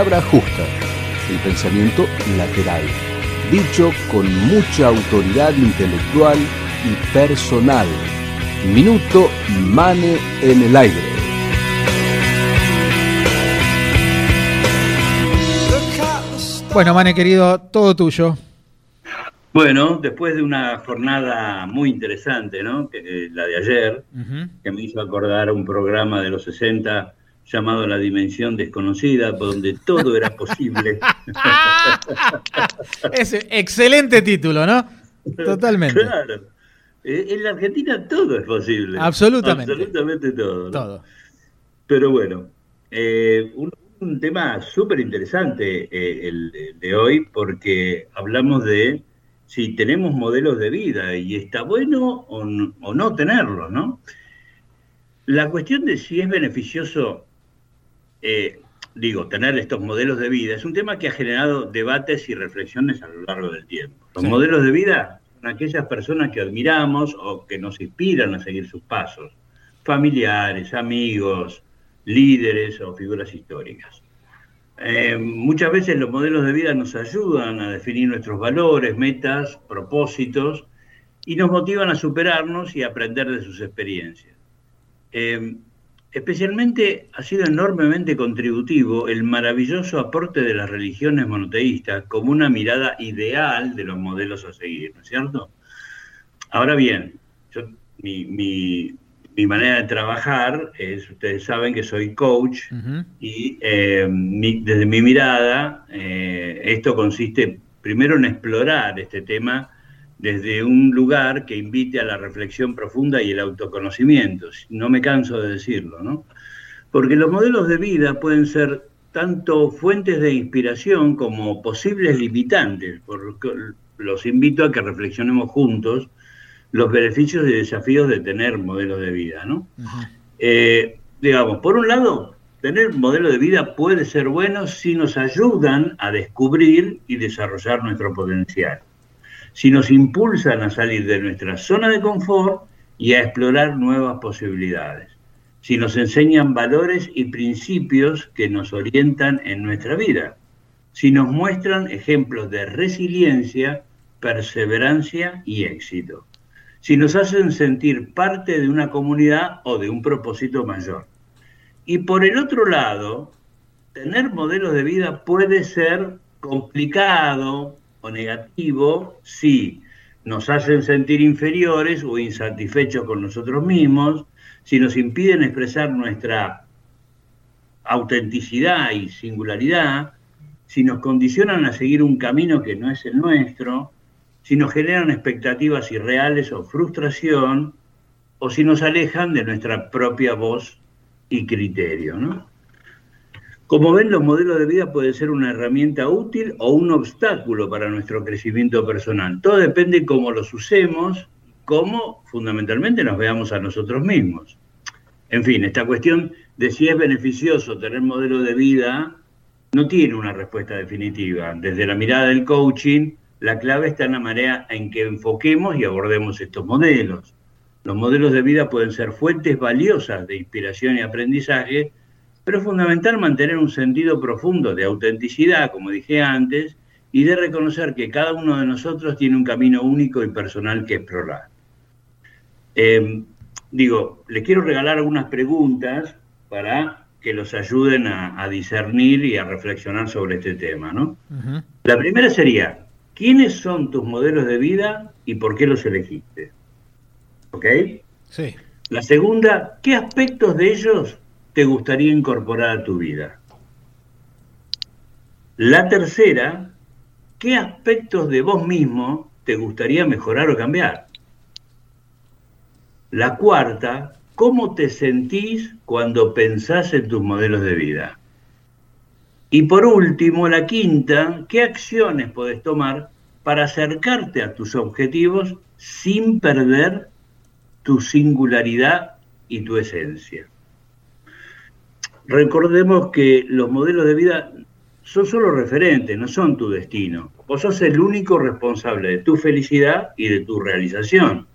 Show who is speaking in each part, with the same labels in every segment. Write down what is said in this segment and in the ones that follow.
Speaker 1: palabra justa, el pensamiento lateral, dicho con mucha autoridad intelectual y personal. Minuto Mane en el aire.
Speaker 2: Bueno, Mane querido, todo tuyo.
Speaker 3: Bueno, después de una jornada muy interesante, ¿no? Que, la de ayer, que me hizo acordar un programa de los 60 llamado La Dimensión Desconocida, donde todo era posible.
Speaker 2: Ese excelente título, ¿no? Totalmente.
Speaker 3: Claro. Eh, en la Argentina todo es posible.
Speaker 2: Absolutamente.
Speaker 3: Absolutamente todo.
Speaker 2: Todo.
Speaker 3: Pero bueno, eh, un, tema súper interesante eh, el de hoy, porque hablamos de si tenemos modelos de vida y está bueno o no, o no tenerlo, ¿no? La cuestión de si es beneficioso eh, digo, tener estos modelos de vida es un tema que ha generado debates y reflexiones a lo largo del tiempo. Los modelos de vida son aquellas personas que admiramos o que nos inspiran a seguir sus pasos, familiares, amigos, líderes o figuras históricas. Eh, muchas veces los modelos de vida nos ayudan a definir nuestros valores, metas, propósitos y nos motivan a superarnos y a aprender de sus experiencias. Eh, Especialmente ha sido enormemente contributivo el maravilloso aporte de las religiones monoteístas como una mirada ideal de los modelos a seguir, ¿no es cierto? Ahora bien, mi, manera de trabajar es, ustedes saben que soy coach y eh, desde mi mirada eh, esto consiste primero en explorar este tema desde un lugar que invite a la reflexión profunda y el autoconocimiento. No me canso de decirlo, ¿no? Porque los modelos de vida pueden ser tanto fuentes de inspiración como posibles limitantes. los invito a que reflexionemos juntos los beneficios y desafíos de tener modelos de vida, ¿no? Eh, digamos, por un lado, tener modelo de vida puede ser bueno si nos ayudan a descubrir y desarrollar nuestro potencial si nos impulsan a salir de nuestra zona de confort y a explorar nuevas posibilidades, si nos enseñan valores y principios que nos orientan en nuestra vida, si nos muestran ejemplos de resiliencia, perseverancia y éxito, si nos hacen sentir parte de una comunidad o de un propósito mayor. Y por el otro lado, tener modelos de vida puede ser complicado, o negativo si nos hacen sentir inferiores o insatisfechos con nosotros mismos, si nos impiden expresar nuestra autenticidad y singularidad, si nos condicionan a seguir un camino que no es el nuestro, si nos generan expectativas irreales o frustración, o si nos alejan de nuestra propia voz y criterio. ¿no? Como ven, los modelos de vida pueden ser una herramienta útil o un obstáculo para nuestro crecimiento personal. Todo depende de cómo los usemos, cómo fundamentalmente nos veamos a nosotros mismos. En fin, esta cuestión de si es beneficioso tener modelo de vida no tiene una respuesta definitiva. Desde la mirada del coaching, la clave está en la manera en que enfoquemos y abordemos estos modelos. Los modelos de vida pueden ser fuentes valiosas de inspiración y aprendizaje, pero es fundamental mantener un sentido profundo de autenticidad, como dije antes, y de reconocer que cada uno de nosotros tiene un camino único y personal que explorar. Em, digo, les quiero regalar algunas preguntas para que los ayuden a, discernir y a reflexionar sobre este tema. ¿no? La primera sería, ¿quiénes son tus modelos de vida y por qué los elegiste? ¿Ok?
Speaker 2: Sí.
Speaker 3: La segunda, ¿qué aspectos de ellos te gustaría incorporar a tu vida? La tercera, ¿qué aspectos de vos mismo te gustaría mejorar o cambiar? La cuarta, ¿cómo te sentís cuando pensás en tus modelos de vida? Y por último, la quinta, ¿qué acciones podés tomar para acercarte a tus objetivos sin perder tu singularidad y tu esencia? Recordemos que los modelos de vida son solo referentes, no son tu destino. Vos sos el único responsable de tu felicidad y de tu realización.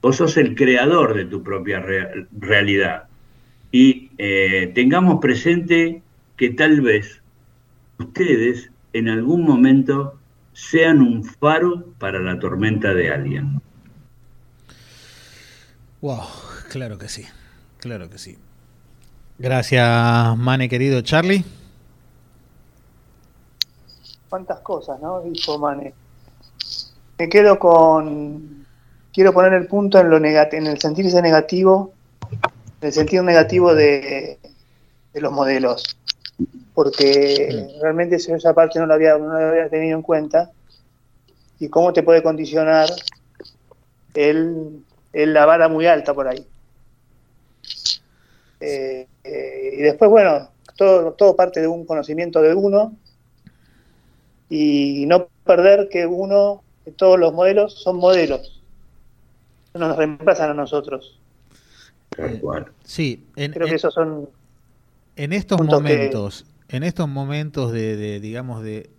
Speaker 3: Vos sos el creador de tu propia realidad. Y eh, tengamos presente que tal vez ustedes en algún momento sean un faro para la tormenta de alguien.
Speaker 2: Wow, claro que sí, claro que sí. Gracias, Mane, querido Charlie.
Speaker 4: Cuántas cosas, ¿no? Dijo Mane. Me quedo con. Quiero poner el punto en, lo en el sentirse negativo, en el sentido negativo de, los modelos. Porque realmente esa parte no la, había, no la había tenido en cuenta. Y cómo te puede condicionar el la vara muy alta por ahí. Eh, eh, y después, bueno, todo, todo parte de un conocimiento de uno y no perder que uno, que todos los modelos son modelos, no nos reemplazan a nosotros.
Speaker 2: Sí,
Speaker 4: en, creo que esos son
Speaker 2: en estos momentos, en estos momentos de, digamos de,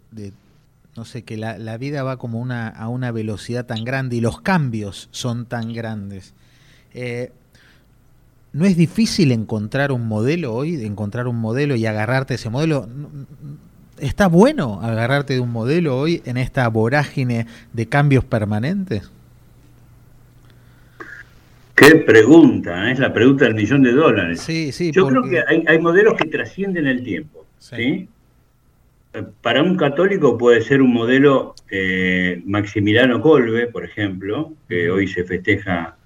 Speaker 2: no sé, que la, vida va como una, a una velocidad tan grande y los cambios son tan grandes. Eh, ¿No es difícil encontrar un modelo hoy, encontrar un modelo y agarrarte ese modelo? ¿Está bueno agarrarte de un modelo hoy en esta vorágine de cambios permanentes?
Speaker 3: Qué pregunta, ¿eh? es la pregunta del millón de dólares.
Speaker 2: Sí, sí.
Speaker 3: Yo creo que hay, modelos que trascienden el tiempo. ¿sí? para un católico puede ser un modelo eh, Maximiliano Colbe, por ejemplo, que hoy se festeja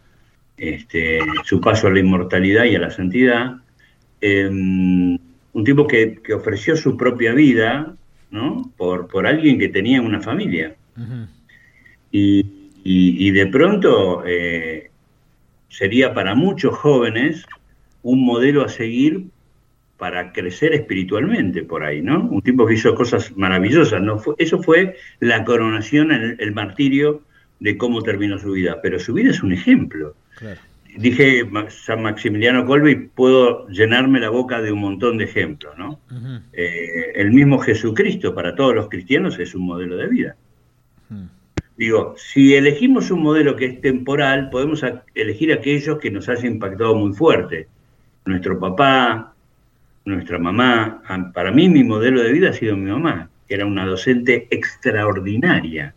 Speaker 3: este, su paso a la inmortalidad y a la santidad. Em, un tipo que, ofreció su propia vida ¿no? por, por alguien que tenía una familia. y, de pronto eh, sería para muchos jóvenes un modelo a seguir para crecer espiritualmente por ahí, ¿no? Un tipo que hizo cosas maravillosas, ¿no? eso fue la coronación, el, el, martirio de cómo terminó su vida, pero su vida es un ejemplo. Dije San Maximiliano Colbe y puedo llenarme la boca de un montón de ejemplos, ¿no? Eh, el mismo Jesucristo para todos los cristianos es un modelo de vida. Digo, si elegimos un modelo que es temporal, podemos elegir aquellos que nos hayan impactado muy fuerte. Nuestro papá, nuestra mamá. Para mí mi modelo de vida ha sido mi mamá, que era una docente extraordinaria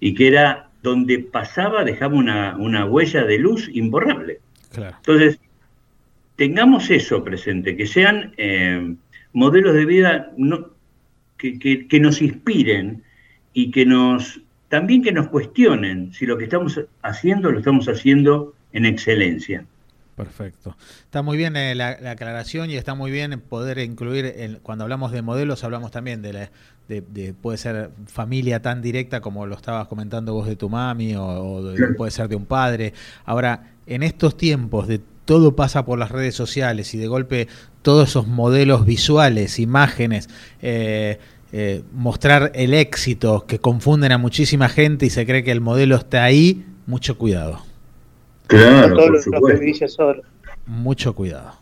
Speaker 3: y que era donde pasaba dejaba una, una huella de luz imborrable. Entonces, tengamos eso presente, que sean eh, modelos de vida que, que, nos inspiren y que nos también que nos cuestionen si lo que estamos haciendo lo estamos haciendo en excelencia.
Speaker 2: Perfecto. Está muy bien eh, la, aclaración y está muy bien poder incluir, cuando hablamos de modelos, hablamos también de, la, de, puede ser familia tan directa como lo estabas comentando vos de tu mami o, puede ser de un padre. Ahora, en estos tiempos de todo pasa por las redes sociales y de golpe todos esos modelos visuales, imágenes, eh, eh, mostrar el éxito que confunden a muchísima gente y se cree que el modelo está ahí, mucho cuidado.
Speaker 3: Claro, por supuesto.
Speaker 2: Mucho cuidado.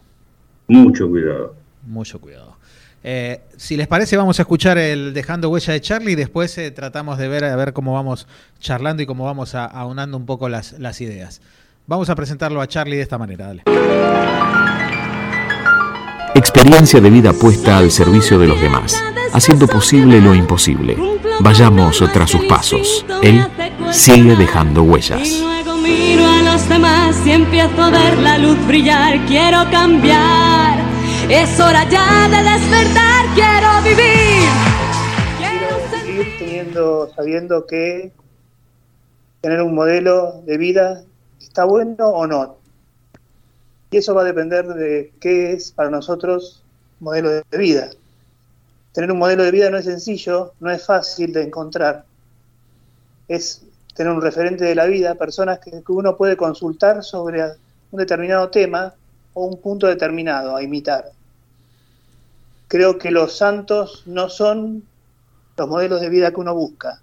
Speaker 3: Mucho cuidado.
Speaker 2: Mucho cuidado. Eh, si les parece, vamos a escuchar el Dejando Huella de Charlie y después eh, tratamos de ver a ver cómo vamos charlando y cómo vamos aunando un poco las, ideas. Vamos a presentarlo a Charlie de esta manera. Dale.
Speaker 1: Experiencia de vida puesta al servicio de los demás, haciendo posible lo imposible. Vayamos tras sus pasos. Él sigue dejando huellas
Speaker 5: demás y empiezo a ver la luz brillar. Quiero cambiar, es hora ya de despertar. Quiero vivir.
Speaker 4: Quiero seguir teniendo, sabiendo que tener un modelo de vida está bueno o no. Y eso va a depender de qué es para nosotros modelo de vida. Tener un modelo de vida no es sencillo, no es fácil de encontrar. Es tener un referente de la vida, personas que, uno puede consultar sobre un determinado tema o un punto determinado a imitar. Creo que los santos no son los modelos de vida que uno busca.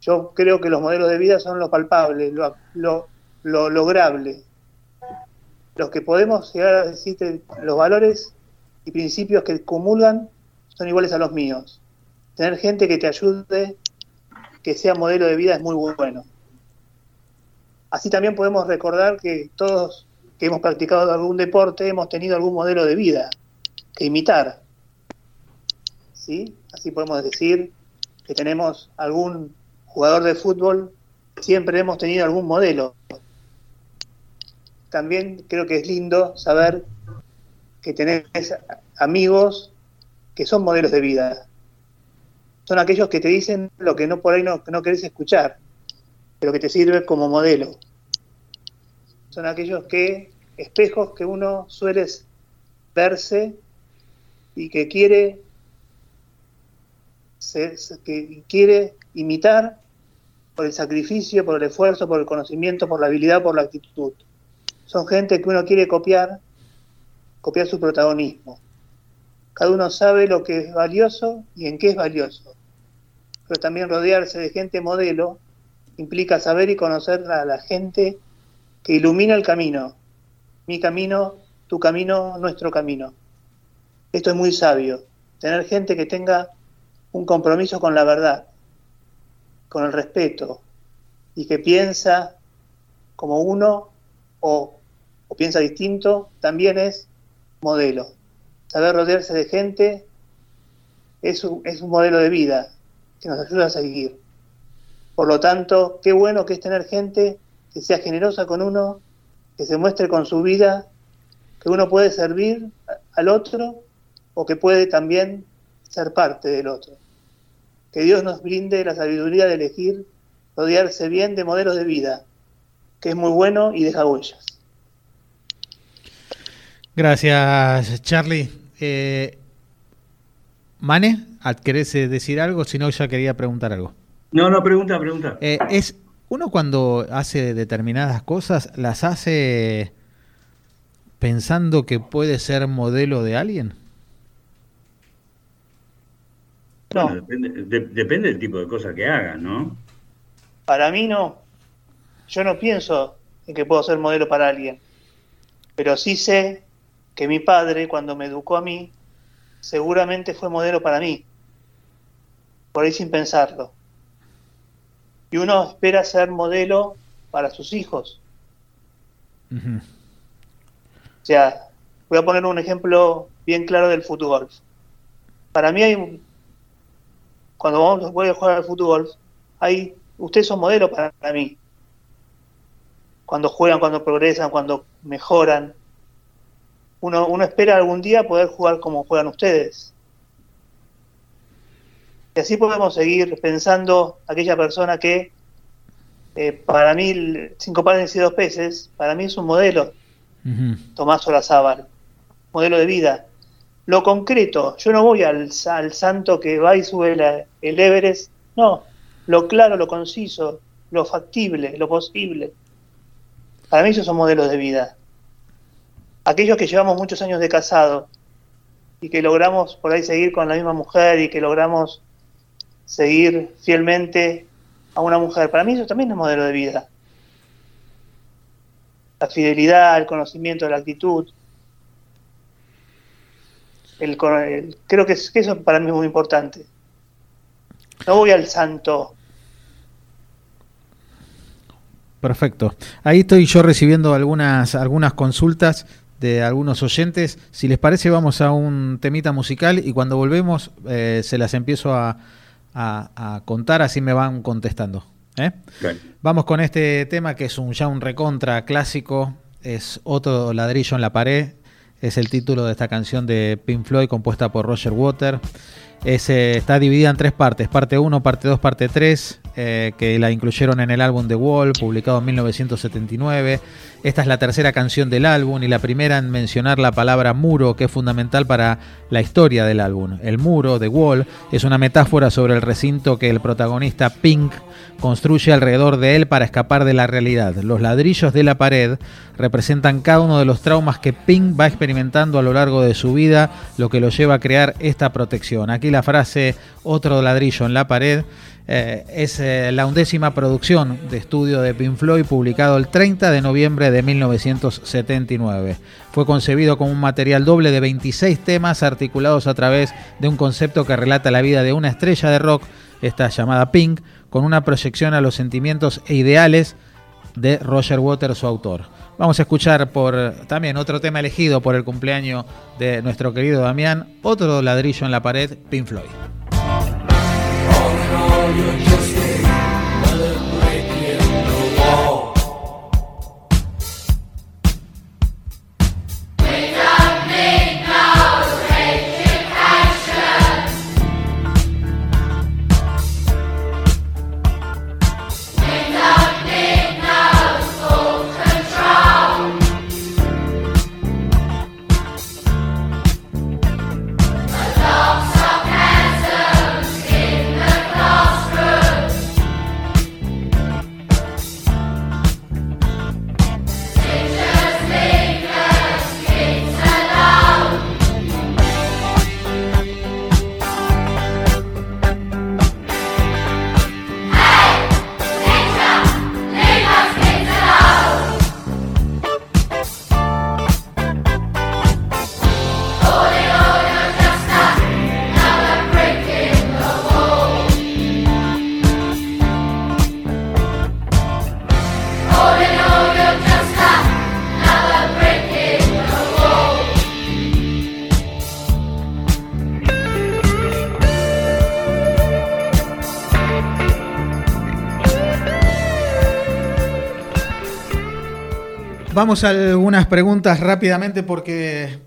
Speaker 4: Yo creo que los modelos de vida son lo palpable, lo, lo, lograble, los que podemos llegar a decir los valores y principios que comulgan son iguales a los míos. Tener gente que te ayude que sea modelo de vida es muy bueno. Así también podemos recordar que todos que hemos practicado algún deporte hemos tenido algún modelo de vida que imitar. ¿sí? Así podemos decir que tenemos algún jugador de fútbol, siempre hemos tenido algún modelo. También creo que es lindo saber que tenés amigos que son modelos de vida. Son aquellos que te dicen lo que no por ahí no, no querés escuchar, pero que te sirve como modelo. Son aquellos que, espejos que uno suele verse y que quiere que quiere imitar por el sacrificio, por el esfuerzo, por el conocimiento, por la habilidad, por la actitud. Son gente que uno quiere copiar, copiar su protagonismo. Cada uno sabe lo que es valioso y en qué es valioso. Pero también rodearse de gente modelo implica saber y conocer a la gente que ilumina el camino. Mi camino, tu camino, nuestro camino. Esto es muy sabio. Tener gente que tenga un compromiso con la verdad, con el respeto, y que piensa como uno o, piensa distinto, también es modelo. Saber rodearse de gente es un, es un modelo de vida que nos ayuda a seguir. Por lo tanto, qué bueno que es tener gente que sea generosa con uno, que se muestre con su vida, que uno puede servir al otro o que puede también ser parte del otro que Dios nos brinde la sabiduría de elegir rodearse bien de modelos de vida, que es muy bueno y deja huellas.
Speaker 2: Gracias, Charlie. Eh, Mane, ¿querés eh, decir algo? Si no, ya quería preguntar algo.
Speaker 3: No, no, pregunta, pregunta.
Speaker 2: Eh, es uno cuando hace determinadas cosas, las hace pensando que puede ser modelo de alguien.
Speaker 3: depende, del tipo de cosas que hagas, ¿no?
Speaker 4: Para mí no. Yo no pienso en que puedo ser modelo para alguien. Pero sí sé que mi padre, cuando me educó a mí, seguramente fue modelo para mí. Por ahí sin pensarlo. Y uno espera ser modelo para sus hijos. O sea, voy a poner un ejemplo bien claro del fútbol. Para mí hay cuando vamos, voy a jugar al fútbol, ahí ustedes son modelos para, mí. Cuando juegan, cuando progresan, cuando mejoran. Uno, uno espera algún día poder jugar como juegan ustedes. Y así podemos seguir pensando aquella persona que eh, para mí cinco panes y dos peces, para mí es un modelo. Tomás Olazábal, modelo de vida lo concreto. Yo no voy al, santo que va y sube el Everest, no, lo claro, lo conciso, lo factible, lo posible. Para mí esos son modelos de vida. Aquellos que llevamos muchos años de casado y que logramos por ahí seguir con la misma mujer y que logramos seguir fielmente a una mujer, para mí eso también es modelo de vida. La fidelidad, el conocimiento, la actitud, el, creo que, eso para mí es muy importante. No voy al santo.
Speaker 2: Perfecto. Ahí estoy yo recibiendo algunas, algunas consultas de algunos oyentes. Si les parece, vamos a un temita musical y cuando volvemos eh, se las empiezo a, contar, así me van contestando. ¿eh? Vamos con este tema que es un, ya un recontra clásico, es otro ladrillo en la pared, es el título de esta canción de Pink Floyd compuesta por Roger Water. Eh, está dividida en tres partes, parte 1, parte 2, parte 3, eh, que la incluyeron en el álbum The Wall, publicado en 1979. Esta es la tercera canción del álbum y la primera en mencionar la palabra muro, que es fundamental para la historia del álbum. El muro, The Wall, es una metáfora sobre el recinto que el protagonista Pink construye alrededor de él para escapar de la realidad. Los ladrillos de la pared representan cada uno de los traumas que Pink va experimentando a lo largo de su vida, lo que lo lleva a crear esta protección. Aquí la frase otro ladrillo en la pared eh, es eh, la undécima producción de estudio de Pink Floyd publicado el 30 de noviembre de 1979. Fue concebido como un material doble de 26 temas articulados a través de un concepto que relata la vida de una estrella de rock, esta llamada Pink, con una proyección a los sentimientos e ideales de Roger Waters, su autor. Vamos a escuchar por también otro tema elegido por el cumpleaños de nuestro querido Damián, otro ladrillo en la pared, Pink Floyd. all your Vamos a algunas preguntas rápidamente porque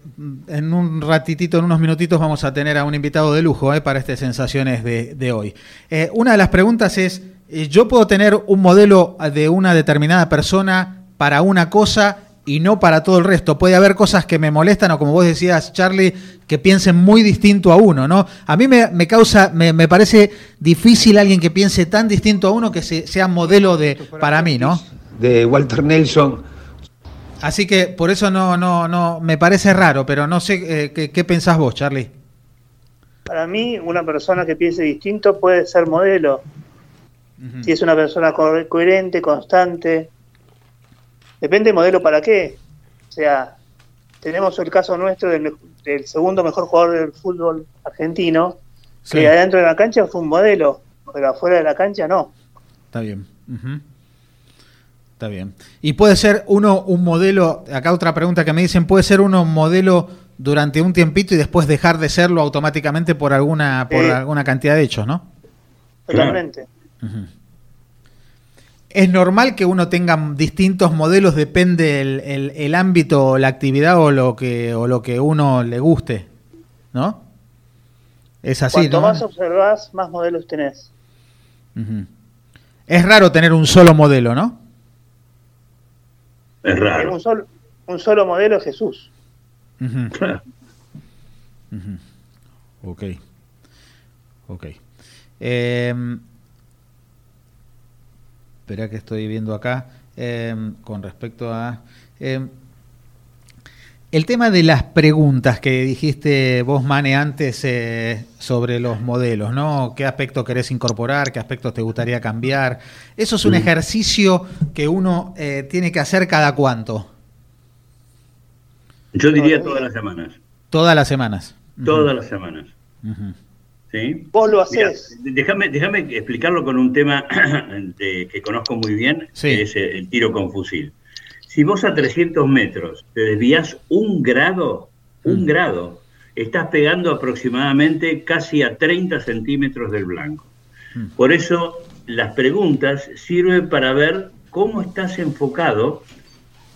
Speaker 2: en un ratitito, en unos minutitos, vamos a tener a un invitado de lujo eh, para estas sensaciones de, hoy. Eh, una de las preguntas es, eh, ¿yo puedo tener un modelo de una determinada persona para una cosa y no para todo el resto? Puede haber cosas que me molestan o como vos decías, Charlie, que piensen muy distinto a uno, ¿no? A mí me, causa, me, me, parece difícil alguien que piense tan distinto a uno que sea modelo de, para mí, ¿no?
Speaker 6: De Walter Nelson
Speaker 2: Así que por eso no, no, no, me parece raro, pero no sé eh, qué, pensás vos, Charlie.
Speaker 4: Para mí, una persona que piense distinto puede ser modelo. Si es una persona coherente, constante. Depende de modelo para qué. O sea, tenemos el caso nuestro del, segundo mejor jugador del fútbol argentino, que adentro de la cancha fue un modelo, pero afuera de la cancha no.
Speaker 2: Está bien. Está bien. Y puede ser uno un modelo, acá otra pregunta que me dicen, puede ser uno un modelo durante un tiempito y después dejar de serlo automáticamente por alguna por alguna cantidad de hechos, ¿no?
Speaker 4: Totalmente.
Speaker 2: ¿Es normal que uno tenga distintos modelos, depende el, el, ámbito, la actividad o lo que o lo que uno le guste, ¿no? Es así,
Speaker 4: Cuanto más observas, más modelos tenés.
Speaker 2: Es raro tener un solo modelo, ¿no?
Speaker 3: Es raro.
Speaker 4: Un solo, un solo modelo es Jesús.
Speaker 2: Ok. Ok. Em, espera que estoy viendo acá. Em, con respecto a... Em, el tema de las preguntas que dijiste vos, Mane, antes eh, sobre los modelos, ¿no? ¿Qué aspecto querés incorporar? ¿Qué aspectos te gustaría cambiar? Eso es un ejercicio que uno eh, tiene que hacer cada cuánto.
Speaker 3: Yo diría todas las semanas.
Speaker 2: Todas las semanas.
Speaker 3: Todas las semanas. ¿Sí?
Speaker 4: Vos lo haces.
Speaker 3: déjame, déjame explicarlo con un tema que conozco muy bien, que es el tiro con fusil. Si vos a 300 metros te desvías un grado, un mm. grado, estás pegando aproximadamente casi a 30 centímetros del blanco. Mm. Por eso las preguntas sirven para ver cómo estás enfocado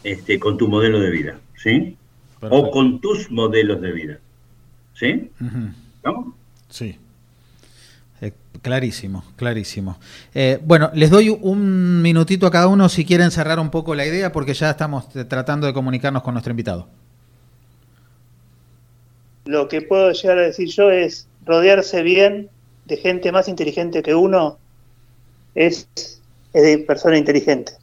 Speaker 3: este, con tu modelo de vida, ¿sí? O con tus modelos de vida, ¿sí?
Speaker 2: Sí. Clarísimo, clarísimo. Eh, bueno, les doy un minutito a cada uno si quieren cerrar un poco la idea, porque ya estamos tratando de comunicarnos con nuestro invitado.
Speaker 4: Lo que puedo llegar a decir yo es rodearse bien de gente más inteligente que uno es, es de persona inteligente.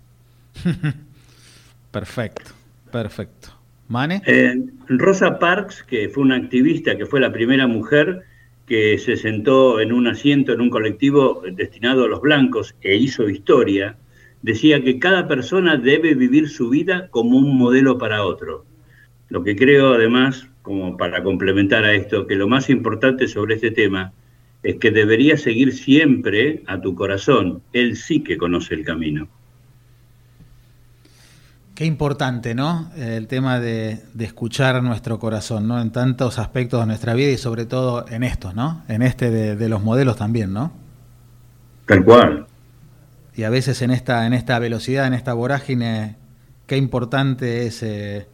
Speaker 2: perfecto, perfecto. ¿Mane?
Speaker 3: Eh, Rosa Parks, que fue una activista, que fue la primera mujer que se sentó en un asiento en un colectivo destinado a los blancos e hizo historia, decía que cada persona debe vivir su vida como un modelo para otro. Lo que creo además, como para complementar a esto, que lo más importante sobre este tema es que deberías seguir siempre a tu corazón. Él sí que conoce el camino.
Speaker 2: Qué importante, ¿no? El tema de, escuchar nuestro corazón, ¿no? En tantos aspectos de nuestra vida y sobre todo en estos, ¿no? En este de, los modelos también, ¿no?
Speaker 3: Tal cual.
Speaker 2: Y a veces en esta, en esta velocidad, en esta vorágine, qué importante es eh,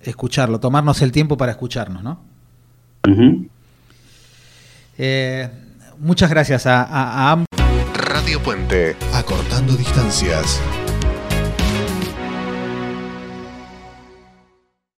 Speaker 2: escucharlo, tomarnos el tiempo para escucharnos, ¿no? Eh, muchas gracias a, a,
Speaker 7: Radio Puente, acortando distancias.